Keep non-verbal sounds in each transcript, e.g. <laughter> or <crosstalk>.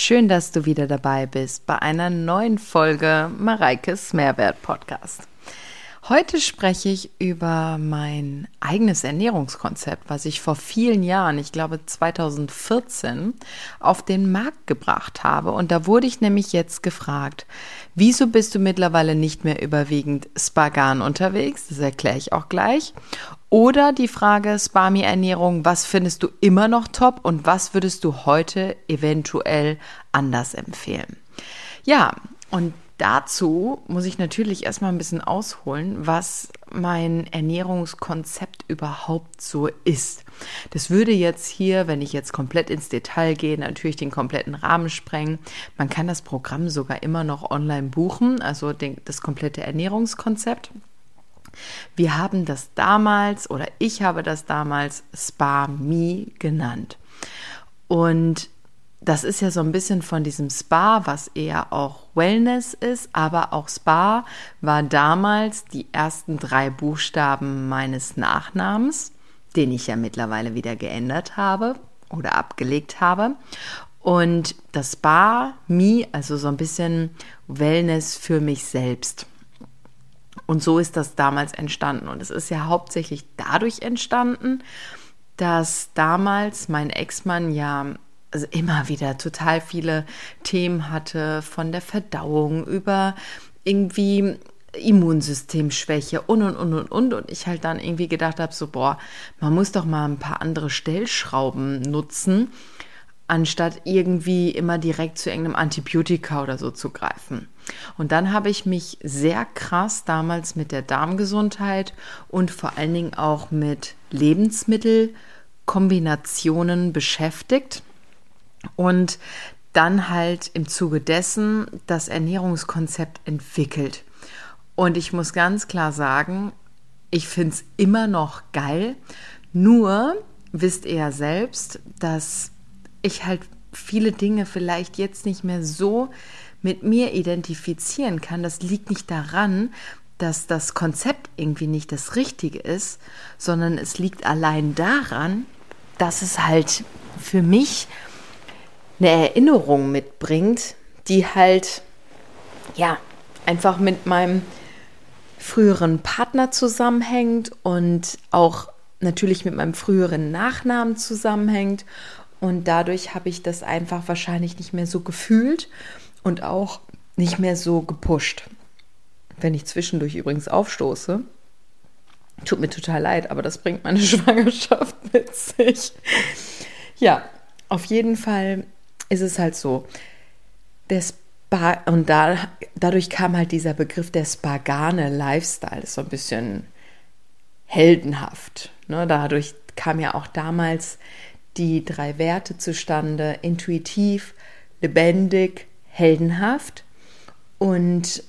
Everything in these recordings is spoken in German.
Schön, dass du wieder dabei bist bei einer neuen Folge Mareikes Mehrwert Podcast. Heute spreche ich über mein eigenes Ernährungskonzept, was ich vor vielen Jahren, ich glaube 2014, auf den Markt gebracht habe. Und da wurde ich nämlich jetzt gefragt, wieso bist du mittlerweile nicht mehr überwiegend Spagan unterwegs? Das erkläre ich auch gleich. Oder die Frage Spami-Ernährung, was findest du immer noch top und was würdest du heute eventuell anders empfehlen? Ja, und Dazu muss ich natürlich erstmal ein bisschen ausholen, was mein Ernährungskonzept überhaupt so ist. Das würde jetzt hier, wenn ich jetzt komplett ins Detail gehe, natürlich den kompletten Rahmen sprengen. Man kann das Programm sogar immer noch online buchen, also den, das komplette Ernährungskonzept. Wir haben das damals oder ich habe das damals Spa Me genannt. Und das ist ja so ein bisschen von diesem Spa, was eher auch Wellness ist, aber auch Spa war damals die ersten drei Buchstaben meines Nachnamens, den ich ja mittlerweile wieder geändert habe oder abgelegt habe. Und das Spa, Me, also so ein bisschen Wellness für mich selbst. Und so ist das damals entstanden. Und es ist ja hauptsächlich dadurch entstanden, dass damals mein Ex-Mann ja also immer wieder total viele Themen hatte, von der Verdauung über irgendwie Immunsystemschwäche und und und und und und ich halt dann irgendwie gedacht habe, so boah, man muss doch mal ein paar andere Stellschrauben nutzen, anstatt irgendwie immer direkt zu irgendeinem Antibiotika oder so zu greifen. Und dann habe ich mich sehr krass damals mit der Darmgesundheit und vor allen Dingen auch mit Lebensmittelkombinationen beschäftigt und dann halt im Zuge dessen das Ernährungskonzept entwickelt. Und ich muss ganz klar sagen, ich finde es immer noch geil. Nur wisst ihr ja selbst, dass ich halt viele Dinge vielleicht jetzt nicht mehr so mit mir identifizieren kann. Das liegt nicht daran, dass das Konzept irgendwie nicht das Richtige ist, sondern es liegt allein daran, dass es halt für mich eine Erinnerung mitbringt, die halt, ja, einfach mit meinem früheren Partner zusammenhängt und auch natürlich mit meinem früheren Nachnamen zusammenhängt. Und dadurch habe ich das einfach wahrscheinlich nicht mehr so gefühlt und auch nicht mehr so gepusht. Wenn ich zwischendurch übrigens aufstoße, tut mir total leid, aber das bringt meine <laughs> Schwangerschaft mit sich. Ja, auf jeden Fall ist es halt so, der Spa und da, dadurch kam halt dieser Begriff der Spagane Lifestyle, ist so ein bisschen heldenhaft. Ne? Dadurch kam ja auch damals die drei Werte zustande, intuitiv, lebendig, heldenhaft. Und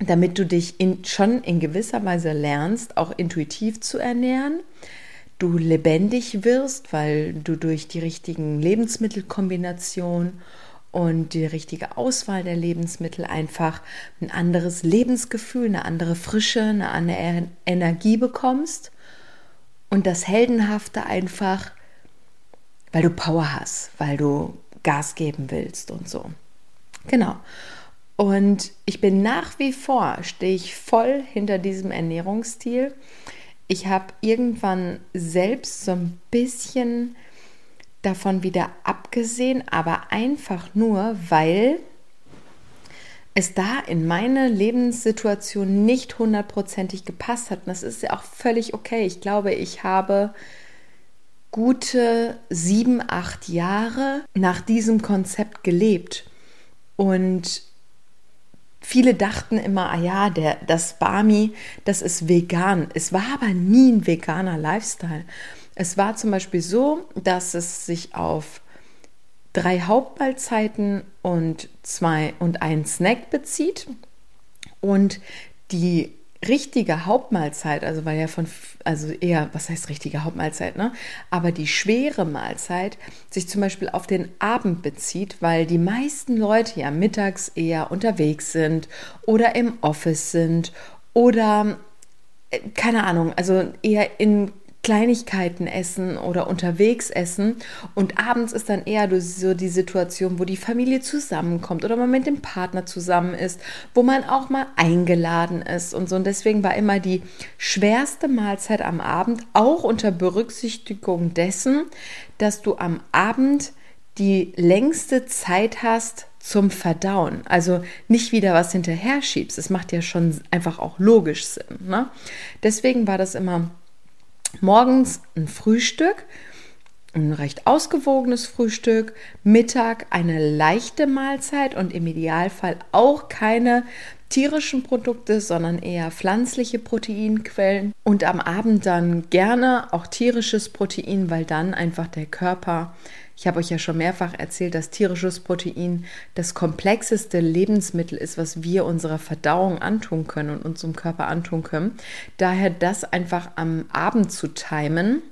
damit du dich in, schon in gewisser Weise lernst, auch intuitiv zu ernähren, du lebendig wirst, weil du durch die richtigen Lebensmittelkombinationen und die richtige Auswahl der Lebensmittel einfach ein anderes Lebensgefühl, eine andere Frische, eine andere Energie bekommst und das Heldenhafte einfach, weil du Power hast, weil du Gas geben willst und so. Genau. Und ich bin nach wie vor, stehe ich voll hinter diesem Ernährungsstil ich habe irgendwann selbst so ein bisschen davon wieder abgesehen, aber einfach nur, weil es da in meine Lebenssituation nicht hundertprozentig gepasst hat. Und das ist ja auch völlig okay. Ich glaube, ich habe gute sieben, acht Jahre nach diesem Konzept gelebt. Und Viele dachten immer, ah ja, der, das Bami, das ist vegan. Es war aber nie ein veganer Lifestyle. Es war zum Beispiel so, dass es sich auf drei Hauptmahlzeiten und zwei und einen Snack bezieht. Und die richtige Hauptmahlzeit, also weil ja von, also eher, was heißt richtige Hauptmahlzeit, ne? Aber die schwere Mahlzeit sich zum Beispiel auf den Abend bezieht, weil die meisten Leute ja mittags eher unterwegs sind oder im Office sind oder, äh, keine Ahnung, also eher in Kleinigkeiten essen oder unterwegs essen. Und abends ist dann eher so die Situation, wo die Familie zusammenkommt oder man mit dem Partner zusammen ist, wo man auch mal eingeladen ist und so. Und deswegen war immer die schwerste Mahlzeit am Abend, auch unter Berücksichtigung dessen, dass du am Abend die längste Zeit hast zum Verdauen. Also nicht wieder was hinterher schiebst. Das macht ja schon einfach auch logisch Sinn. Ne? Deswegen war das immer morgens ein Frühstück, ein recht ausgewogenes Frühstück, Mittag eine leichte Mahlzeit und im Idealfall auch keine tierischen Produkte, sondern eher pflanzliche Proteinquellen. Und am Abend dann gerne auch tierisches Protein, weil dann einfach der Körper ich habe euch ja schon mehrfach erzählt, dass tierisches Protein das komplexeste Lebensmittel ist, was wir unserer Verdauung antun können und unserem Körper antun können. Daher das einfach am Abend zu timen.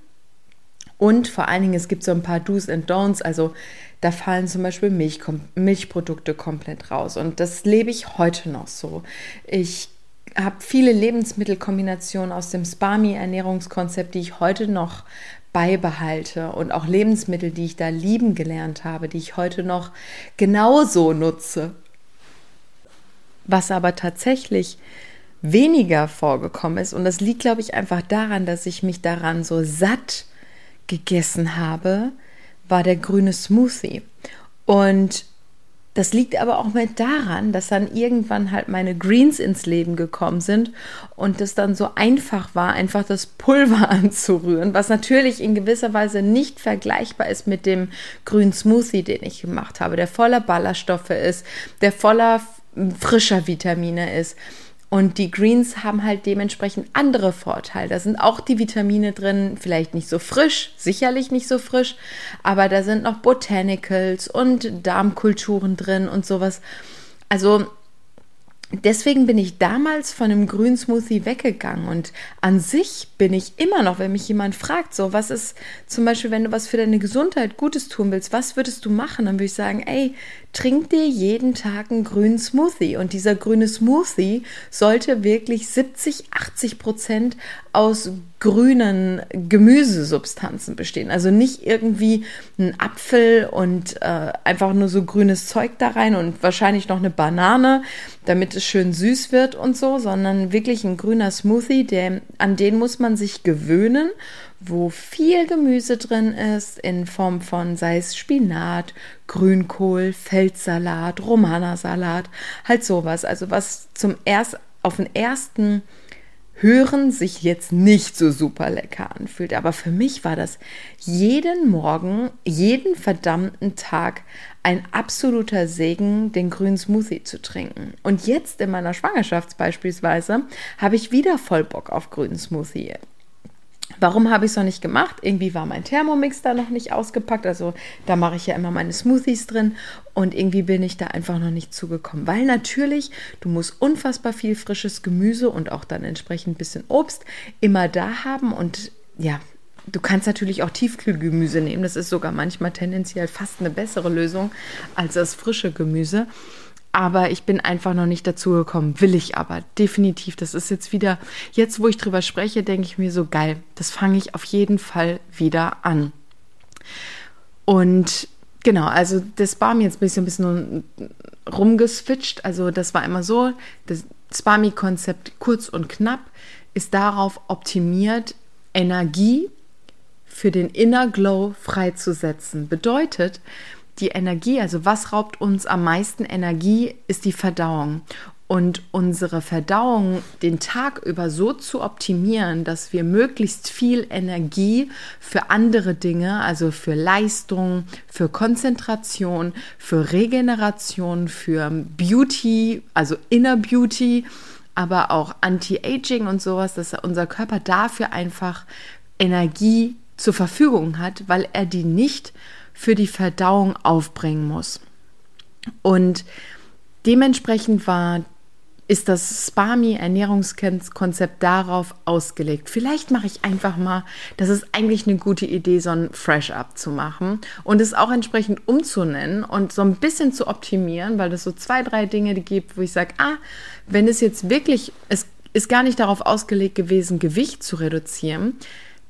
Und vor allen Dingen, es gibt so ein paar Do's and Don'ts. Also da fallen zum Beispiel Milch, Milchprodukte komplett raus. Und das lebe ich heute noch so. Ich habe viele Lebensmittelkombinationen aus dem Spami-Ernährungskonzept, die ich heute noch beibehalte und auch Lebensmittel, die ich da lieben gelernt habe, die ich heute noch genauso nutze. Was aber tatsächlich weniger vorgekommen ist, und das liegt, glaube ich, einfach daran, dass ich mich daran so satt gegessen habe, war der grüne Smoothie. Und das liegt aber auch mit daran, dass dann irgendwann halt meine Greens ins Leben gekommen sind und es dann so einfach war, einfach das Pulver <laughs> anzurühren, was natürlich in gewisser Weise nicht vergleichbar ist mit dem grünen Smoothie, den ich gemacht habe, der voller Ballaststoffe ist, der voller frischer Vitamine ist. Und die Greens haben halt dementsprechend andere Vorteile. Da sind auch die Vitamine drin, vielleicht nicht so frisch, sicherlich nicht so frisch, aber da sind noch Botanicals und Darmkulturen drin und sowas. Also deswegen bin ich damals von einem grünen Smoothie weggegangen und an sich bin ich immer noch, wenn mich jemand fragt, so was ist zum Beispiel, wenn du was für deine Gesundheit Gutes tun willst, was würdest du machen? Dann würde ich sagen, ey, trink dir jeden Tag einen grünen Smoothie und dieser grüne Smoothie sollte wirklich 70, 80 Prozent aus grünen Gemüsesubstanzen bestehen. Also nicht irgendwie ein Apfel und äh, einfach nur so grünes Zeug da rein und wahrscheinlich noch eine Banane, damit es schön süß wird und so, sondern wirklich ein grüner Smoothie, der, an den muss man sich gewöhnen, wo viel Gemüse drin ist in Form von sei es Spinat, Grünkohl, Feldsalat, Romanasalat, halt sowas. Also was zum erst auf den ersten Hören sich jetzt nicht so super lecker anfühlt. Aber für mich war das jeden Morgen, jeden verdammten Tag ein absoluter Segen, den grünen Smoothie zu trinken. Und jetzt in meiner Schwangerschaft beispielsweise habe ich wieder voll Bock auf grünen Smoothie. Warum habe ich es noch nicht gemacht? Irgendwie war mein Thermomix da noch nicht ausgepackt. Also da mache ich ja immer meine Smoothies drin. Und irgendwie bin ich da einfach noch nicht zugekommen. Weil natürlich, du musst unfassbar viel frisches Gemüse und auch dann entsprechend ein bisschen Obst immer da haben. Und ja, du kannst natürlich auch Tiefkühlgemüse nehmen. Das ist sogar manchmal tendenziell fast eine bessere Lösung als das frische Gemüse. Aber ich bin einfach noch nicht dazu gekommen. Will ich aber definitiv. Das ist jetzt wieder, jetzt wo ich drüber spreche, denke ich mir so geil. Das fange ich auf jeden Fall wieder an. Und genau, also das war mir jetzt ein bisschen, ein bisschen rumgeswitcht. Also das war immer so, das Spami-Konzept kurz und knapp ist darauf optimiert, Energie für den Inner Glow freizusetzen. Bedeutet, die Energie, also was raubt uns am meisten Energie, ist die Verdauung. Und unsere Verdauung den Tag über so zu optimieren, dass wir möglichst viel Energie für andere Dinge, also für Leistung, für Konzentration, für Regeneration, für Beauty, also Inner Beauty, aber auch Anti-Aging und sowas, dass unser Körper dafür einfach Energie zur Verfügung hat, weil er die nicht für die Verdauung aufbringen muss. Und dementsprechend war ist das Spami-Ernährungskonzept darauf ausgelegt. Vielleicht mache ich einfach mal, das ist eigentlich eine gute Idee, so ein Fresh-Up zu machen und es auch entsprechend umzunennen und so ein bisschen zu optimieren, weil es so zwei, drei Dinge gibt, wo ich sage, ah, wenn es jetzt wirklich, es ist gar nicht darauf ausgelegt gewesen, Gewicht zu reduzieren,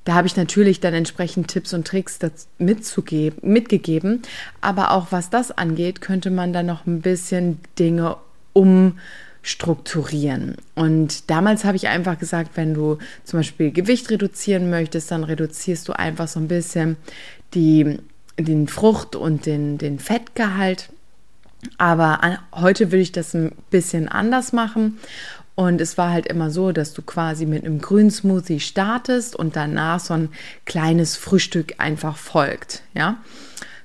da habe ich natürlich dann entsprechend Tipps und Tricks mitgegeben. Aber auch was das angeht, könnte man dann noch ein bisschen Dinge umstrukturieren. Und damals habe ich einfach gesagt, wenn du zum Beispiel Gewicht reduzieren möchtest, dann reduzierst du einfach so ein bisschen die, den Frucht- und den, den Fettgehalt. Aber heute will ich das ein bisschen anders machen und es war halt immer so, dass du quasi mit einem grünen Smoothie startest und danach so ein kleines Frühstück einfach folgt, ja.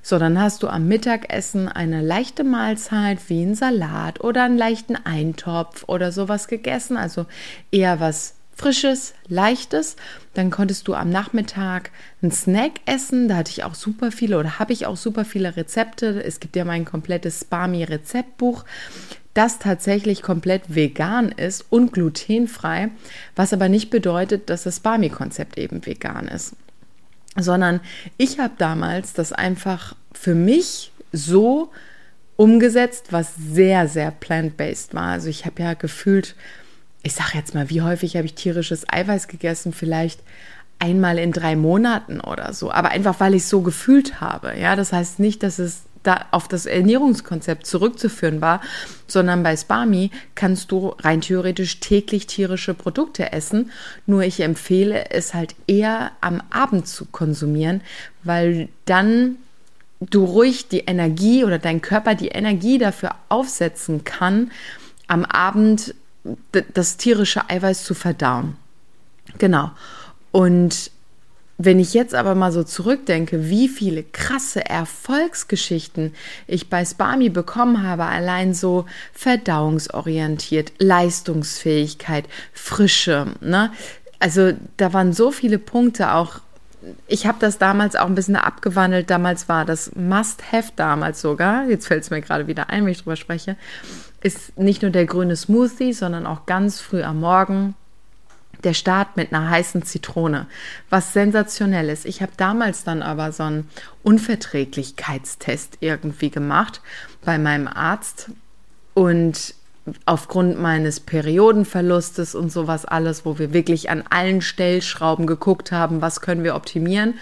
So, dann hast du am Mittagessen eine leichte Mahlzeit wie ein Salat oder einen leichten Eintopf oder sowas gegessen, also eher was Frisches, Leichtes. Dann konntest du am Nachmittag einen Snack essen. Da hatte ich auch super viele oder habe ich auch super viele Rezepte. Es gibt ja mein komplettes Spami-Rezeptbuch das tatsächlich komplett vegan ist und glutenfrei, was aber nicht bedeutet, dass das Barmi-Konzept eben vegan ist. Sondern ich habe damals das einfach für mich so umgesetzt, was sehr, sehr plant-based war. Also ich habe ja gefühlt, ich sage jetzt mal, wie häufig habe ich tierisches Eiweiß gegessen? Vielleicht einmal in drei Monaten oder so. Aber einfach, weil ich es so gefühlt habe. Ja, das heißt nicht, dass es da auf das Ernährungskonzept zurückzuführen war, sondern bei Spami kannst du rein theoretisch täglich tierische Produkte essen. Nur ich empfehle es halt eher am Abend zu konsumieren, weil dann du ruhig die Energie oder dein Körper die Energie dafür aufsetzen kann, am Abend das tierische Eiweiß zu verdauen. Genau. Und wenn ich jetzt aber mal so zurückdenke, wie viele krasse Erfolgsgeschichten ich bei Spami bekommen habe, allein so verdauungsorientiert, Leistungsfähigkeit, Frische, ne? Also da waren so viele Punkte auch. Ich habe das damals auch ein bisschen abgewandelt. Damals war das Must-Have damals sogar. Jetzt fällt es mir gerade wieder ein, wenn ich drüber spreche. Ist nicht nur der grüne Smoothie, sondern auch ganz früh am Morgen der Start mit einer heißen Zitrone, was sensationell ist. Ich habe damals dann aber so einen Unverträglichkeitstest irgendwie gemacht bei meinem Arzt und aufgrund meines Periodenverlustes und sowas alles, wo wir wirklich an allen Stellschrauben geguckt haben, was können wir optimieren.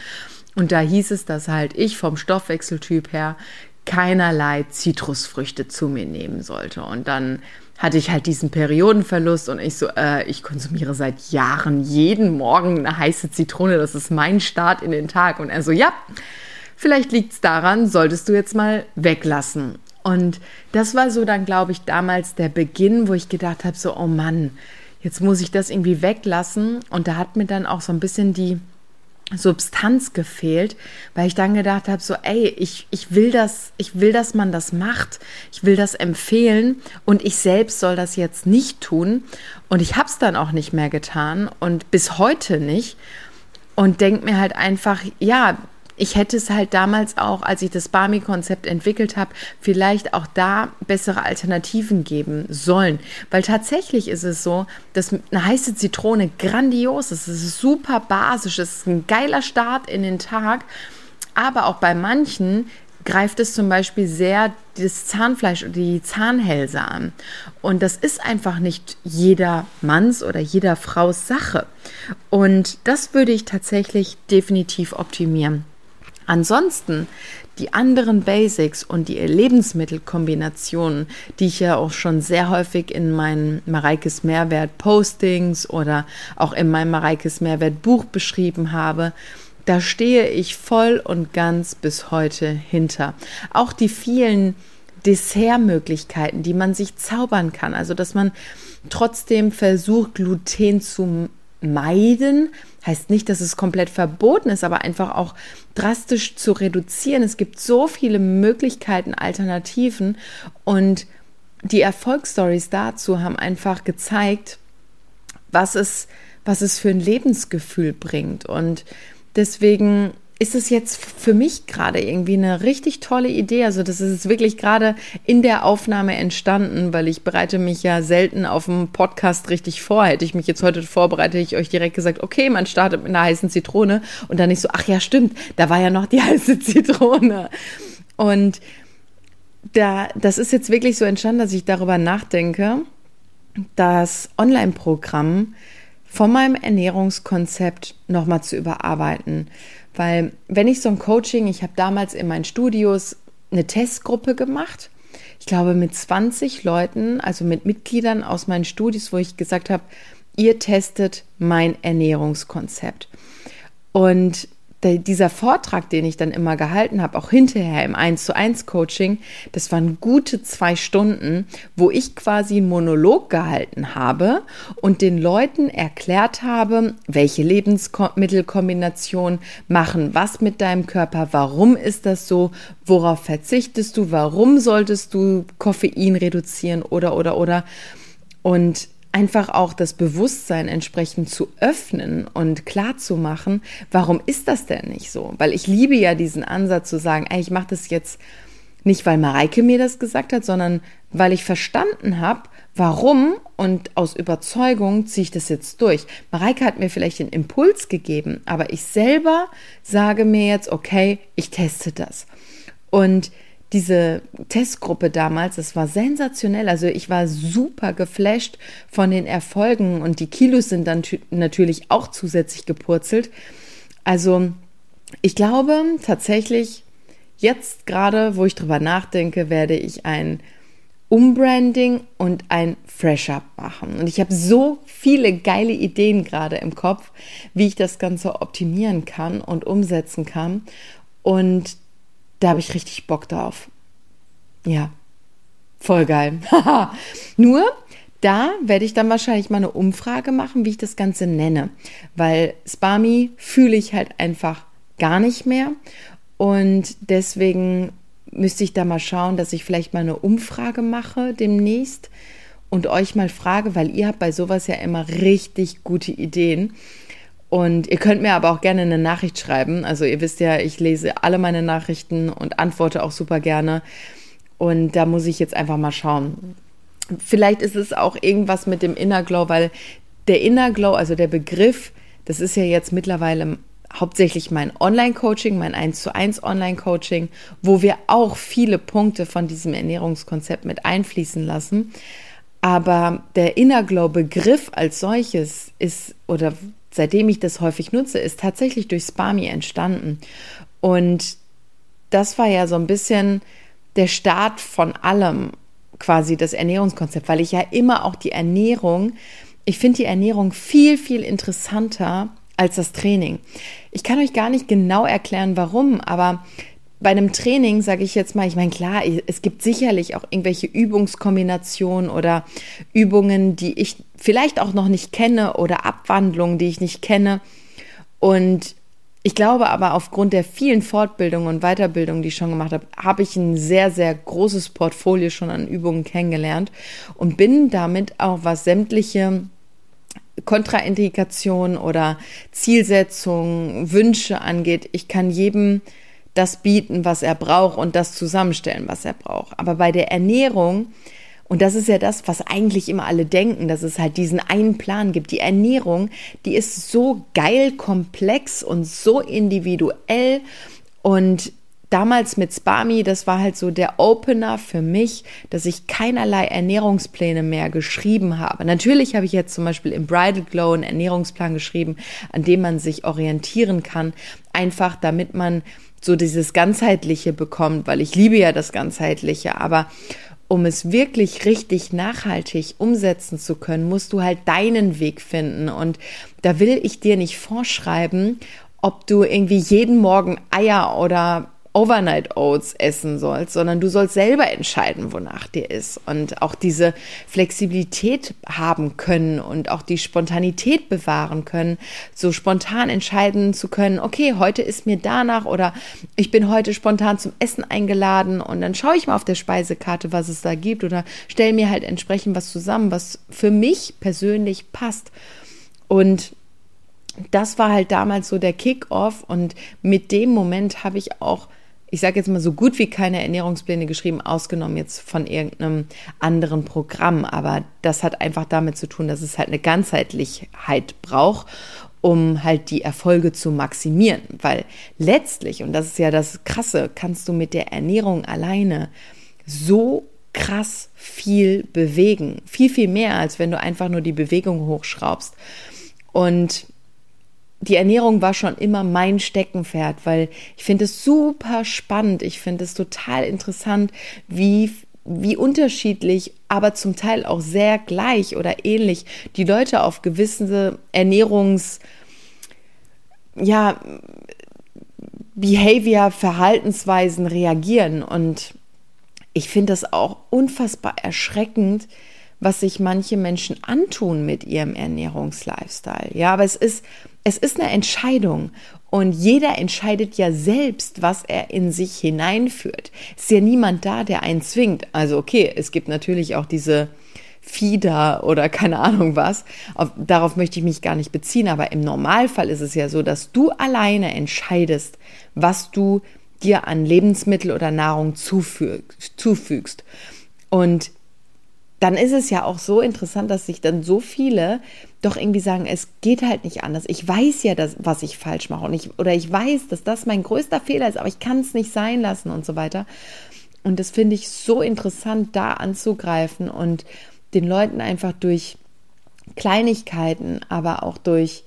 Und da hieß es, dass halt ich vom Stoffwechseltyp her keinerlei Zitrusfrüchte zu mir nehmen sollte. Und dann hatte ich halt diesen Periodenverlust und ich so, äh, ich konsumiere seit Jahren jeden Morgen eine heiße Zitrone, das ist mein Start in den Tag. Und er so, ja, vielleicht liegt es daran, solltest du jetzt mal weglassen. Und das war so dann, glaube ich, damals der Beginn, wo ich gedacht habe, so, oh Mann, jetzt muss ich das irgendwie weglassen. Und da hat mir dann auch so ein bisschen die Substanz gefehlt, weil ich dann gedacht habe, so, ey, ich, ich will das, ich will, dass man das macht, ich will das empfehlen und ich selbst soll das jetzt nicht tun. Und ich habe es dann auch nicht mehr getan und bis heute nicht. Und denke mir halt einfach, ja, ich hätte es halt damals auch, als ich das Barmi-Konzept entwickelt habe, vielleicht auch da bessere Alternativen geben sollen. Weil tatsächlich ist es so, dass eine heiße Zitrone grandios ist. Es ist super basisch, es ist ein geiler Start in den Tag. Aber auch bei manchen greift es zum Beispiel sehr das Zahnfleisch oder die Zahnhälse an. Und das ist einfach nicht jeder Manns oder jeder Fraus Sache. Und das würde ich tatsächlich definitiv optimieren. Ansonsten die anderen Basics und die Lebensmittelkombinationen, die ich ja auch schon sehr häufig in meinen Mareikes Mehrwert Postings oder auch in meinem Mareikes Mehrwert Buch beschrieben habe, da stehe ich voll und ganz bis heute hinter. Auch die vielen Dessertmöglichkeiten, die man sich zaubern kann, also dass man trotzdem versucht, Gluten zu meiden. Heißt nicht, dass es komplett verboten ist, aber einfach auch drastisch zu reduzieren. Es gibt so viele Möglichkeiten, Alternativen und die Erfolgsstories dazu haben einfach gezeigt, was es, was es für ein Lebensgefühl bringt. Und deswegen ist es jetzt für mich gerade irgendwie eine richtig tolle Idee. Also das ist wirklich gerade in der Aufnahme entstanden, weil ich bereite mich ja selten auf einem Podcast richtig vor. Hätte ich mich jetzt heute vorbereitet, ich euch direkt gesagt, okay, man startet mit einer heißen Zitrone und dann nicht so, ach ja, stimmt, da war ja noch die <laughs> heiße Zitrone. Und da, das ist jetzt wirklich so entstanden, dass ich darüber nachdenke, das Online-Programm von meinem Ernährungskonzept nochmal zu überarbeiten. Weil wenn ich so ein Coaching, ich habe damals in meinen Studios eine Testgruppe gemacht, ich glaube mit 20 Leuten, also mit Mitgliedern aus meinen Studios, wo ich gesagt habe, ihr testet mein Ernährungskonzept. Und dieser Vortrag, den ich dann immer gehalten habe, auch hinterher im 1 zu 1 Coaching, das waren gute zwei Stunden, wo ich quasi einen Monolog gehalten habe und den Leuten erklärt habe, welche Lebensmittelkombination machen was mit deinem Körper, warum ist das so, worauf verzichtest du, warum solltest du Koffein reduzieren oder oder oder. Und einfach auch das Bewusstsein entsprechend zu öffnen und klar zu machen, warum ist das denn nicht so? Weil ich liebe ja diesen Ansatz zu sagen, ey, ich mache das jetzt nicht, weil Mareike mir das gesagt hat, sondern weil ich verstanden habe, warum und aus Überzeugung ziehe ich das jetzt durch. Mareike hat mir vielleicht den Impuls gegeben, aber ich selber sage mir jetzt, okay, ich teste das. Und diese Testgruppe damals, das war sensationell. Also ich war super geflasht von den Erfolgen und die Kilos sind dann natürlich auch zusätzlich gepurzelt. Also ich glaube tatsächlich, jetzt gerade, wo ich drüber nachdenke, werde ich ein Umbranding und ein Fresh-Up machen. Und ich habe so viele geile Ideen gerade im Kopf, wie ich das Ganze optimieren kann und umsetzen kann. Und da habe ich richtig Bock drauf. Ja, voll geil. <laughs> Nur, da werde ich dann wahrscheinlich mal eine Umfrage machen, wie ich das Ganze nenne. Weil Spami fühle ich halt einfach gar nicht mehr. Und deswegen müsste ich da mal schauen, dass ich vielleicht mal eine Umfrage mache demnächst und euch mal frage, weil ihr habt bei sowas ja immer richtig gute Ideen. Und ihr könnt mir aber auch gerne eine Nachricht schreiben. Also ihr wisst ja, ich lese alle meine Nachrichten und antworte auch super gerne. Und da muss ich jetzt einfach mal schauen. Vielleicht ist es auch irgendwas mit dem Inner Glow, weil der Inner Glow, also der Begriff, das ist ja jetzt mittlerweile hauptsächlich mein Online-Coaching, mein 1 zu 1 Online-Coaching, wo wir auch viele Punkte von diesem Ernährungskonzept mit einfließen lassen. Aber der Inner Glow Begriff als solches ist oder seitdem ich das häufig nutze, ist tatsächlich durch Spami entstanden. Und das war ja so ein bisschen der Start von allem, quasi das Ernährungskonzept, weil ich ja immer auch die Ernährung, ich finde die Ernährung viel, viel interessanter als das Training. Ich kann euch gar nicht genau erklären, warum, aber bei einem Training sage ich jetzt mal, ich meine, klar, es gibt sicherlich auch irgendwelche Übungskombinationen oder Übungen, die ich vielleicht auch noch nicht kenne oder Abwandlungen, die ich nicht kenne. Und ich glaube aber, aufgrund der vielen Fortbildungen und Weiterbildungen, die ich schon gemacht habe, habe ich ein sehr, sehr großes Portfolio schon an Übungen kennengelernt und bin damit auch, was sämtliche Kontraindikationen oder Zielsetzungen, Wünsche angeht, ich kann jedem das bieten, was er braucht und das zusammenstellen, was er braucht. Aber bei der Ernährung, und das ist ja das, was eigentlich immer alle denken, dass es halt diesen einen Plan gibt. Die Ernährung, die ist so geil komplex und so individuell und damals mit Spami, das war halt so der Opener für mich, dass ich keinerlei Ernährungspläne mehr geschrieben habe. Natürlich habe ich jetzt zum Beispiel im Bridal Glow einen Ernährungsplan geschrieben, an dem man sich orientieren kann, einfach damit man so dieses Ganzheitliche bekommt, weil ich liebe ja das Ganzheitliche, aber um es wirklich richtig nachhaltig umsetzen zu können, musst du halt deinen Weg finden. Und da will ich dir nicht vorschreiben, ob du irgendwie jeden Morgen Eier oder Overnight Oats essen sollst, sondern du sollst selber entscheiden, wonach dir ist und auch diese Flexibilität haben können und auch die Spontanität bewahren können, so spontan entscheiden zu können, okay, heute ist mir danach oder ich bin heute spontan zum Essen eingeladen und dann schaue ich mal auf der Speisekarte, was es da gibt oder stelle mir halt entsprechend was zusammen, was für mich persönlich passt. Und das war halt damals so der Kick-off und mit dem Moment habe ich auch ich sage jetzt mal, so gut wie keine Ernährungspläne geschrieben, ausgenommen jetzt von irgendeinem anderen Programm. Aber das hat einfach damit zu tun, dass es halt eine Ganzheitlichkeit braucht, um halt die Erfolge zu maximieren. Weil letztlich, und das ist ja das Krasse, kannst du mit der Ernährung alleine so krass viel bewegen. Viel, viel mehr, als wenn du einfach nur die Bewegung hochschraubst. Und die Ernährung war schon immer mein Steckenpferd, weil ich finde es super spannend. Ich finde es total interessant, wie, wie unterschiedlich, aber zum Teil auch sehr gleich oder ähnlich die Leute auf gewisse Ernährungs, ja, Behavior, Verhaltensweisen reagieren. Und ich finde das auch unfassbar erschreckend, was sich manche Menschen antun mit ihrem Ernährungslifestyle. Ja, aber es ist, es ist eine Entscheidung. Und jeder entscheidet ja selbst, was er in sich hineinführt. Es ist ja niemand da, der einen zwingt. Also okay, es gibt natürlich auch diese Fieder oder <laughs> keine Ahnung was. Auf, darauf möchte ich mich gar nicht beziehen, aber im Normalfall ist es ja so, dass du alleine entscheidest, was du dir an Lebensmittel oder Nahrung zufügst. zufügst. Und dann ist es ja auch so interessant, dass sich dann so viele doch irgendwie sagen, es geht halt nicht anders. Ich weiß ja, dass, was ich falsch mache und ich, oder ich weiß, dass das mein größter Fehler ist, aber ich kann es nicht sein lassen und so weiter. Und das finde ich so interessant, da anzugreifen und den Leuten einfach durch Kleinigkeiten, aber auch durch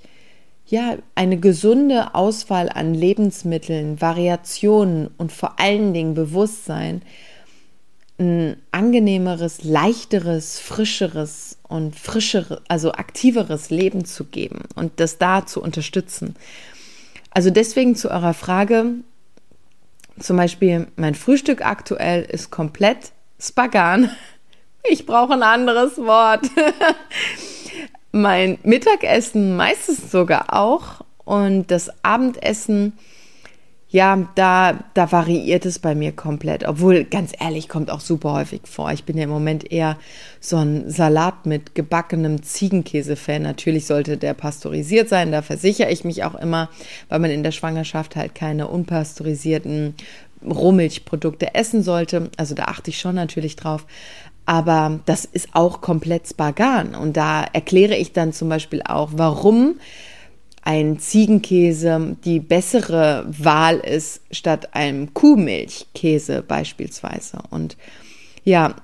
ja, eine gesunde Auswahl an Lebensmitteln, Variationen und vor allen Dingen Bewusstsein ein angenehmeres, leichteres, frischeres und frischeres, also aktiveres Leben zu geben und das da zu unterstützen. Also deswegen zu eurer Frage, zum Beispiel mein Frühstück aktuell ist komplett Spagan. <laughs> Ich brauche ein anderes Wort. <laughs> mein Mittagessen meistens sogar auch und das Abendessen ja, da, da variiert es bei mir komplett. Obwohl, ganz ehrlich, kommt auch super häufig vor. Ich bin ja im Moment eher so ein Salat mit gebackenem Ziegenkäse-Fan. Natürlich sollte der pasteurisiert sein. Da versichere ich mich auch immer, weil man in der Schwangerschaft halt keine unpasteurisierten Rohmilchprodukte essen sollte. Also da achte ich schon natürlich drauf. Aber das ist auch komplett Spagan. Und da erkläre ich dann zum Beispiel auch, warum ein Ziegenkäse die bessere Wahl ist statt einem Kuhmilchkäse beispielsweise. Und ja,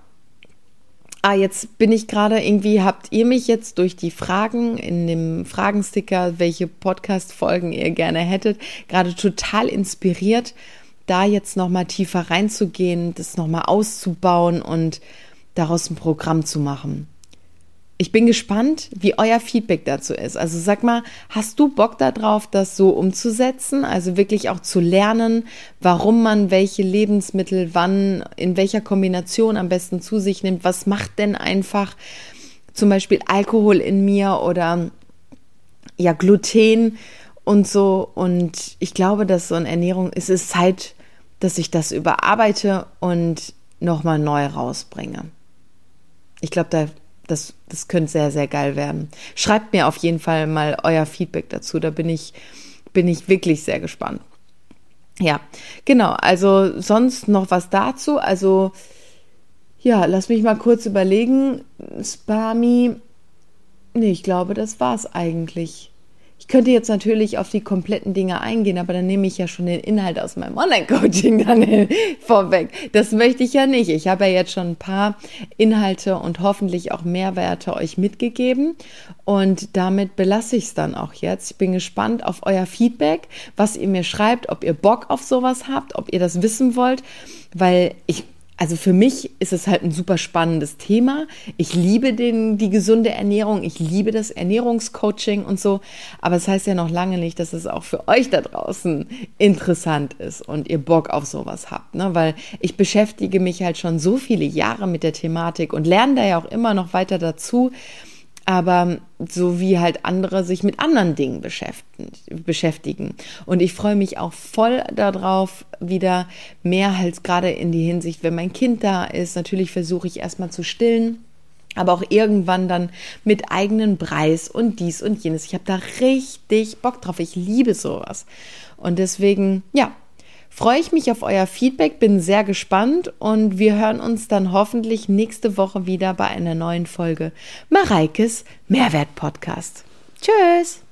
ah, jetzt bin ich gerade irgendwie, habt ihr mich jetzt durch die Fragen in dem Fragensticker, welche Podcast-Folgen ihr gerne hättet, gerade total inspiriert, da jetzt nochmal tiefer reinzugehen, das nochmal auszubauen und daraus ein Programm zu machen. Ich bin gespannt, wie euer Feedback dazu ist. Also sag mal, hast du Bock darauf, das so umzusetzen? Also wirklich auch zu lernen, warum man welche Lebensmittel wann, in welcher Kombination am besten zu sich nimmt? Was macht denn einfach zum Beispiel Alkohol in mir oder ja, Gluten und so? Und ich glaube, dass so eine Ernährung, es ist Zeit, dass ich das überarbeite und nochmal neu rausbringe. Ich glaube, da das, das könnte sehr, sehr geil werden. Schreibt mir auf jeden Fall mal euer Feedback dazu. Da bin ich, bin ich wirklich sehr gespannt. Ja, genau. Also sonst noch was dazu. Also ja, lass mich mal kurz überlegen. Spami. Nee, ich glaube, das war's eigentlich. Ich könnte jetzt natürlich auf die kompletten Dinge eingehen, aber dann nehme ich ja schon den Inhalt aus meinem Online-Coaching <laughs> dann vorweg. Das möchte ich ja nicht. Ich habe ja jetzt schon ein paar Inhalte und hoffentlich auch Mehrwerte euch mitgegeben. Und damit belasse ich es dann auch jetzt. Ich bin gespannt auf euer Feedback, was ihr mir schreibt, ob ihr Bock auf sowas habt, ob ihr das wissen wollt, weil ich also für mich ist es halt ein super spannendes Thema. Ich liebe den, die gesunde Ernährung, ich liebe das Ernährungscoaching und so. Aber es das heißt ja noch lange nicht, dass es auch für euch da draußen interessant ist und ihr Bock auf sowas habt. Ne? Weil ich beschäftige mich halt schon so viele Jahre mit der Thematik und lerne da ja auch immer noch weiter dazu aber so wie halt andere sich mit anderen Dingen beschäftigen. Und ich freue mich auch voll darauf, wieder mehr halt gerade in die Hinsicht, wenn mein Kind da ist. Natürlich versuche ich erstmal zu stillen. Aber auch irgendwann dann mit eigenen Preis und dies und jenes. Ich habe da richtig Bock drauf. Ich liebe sowas. Und deswegen, ja, freue ich mich auf euer Feedback, bin sehr gespannt und wir hören uns dann hoffentlich nächste Woche wieder bei einer neuen Folge Mareikes Mehrwert Podcast. Tschüss!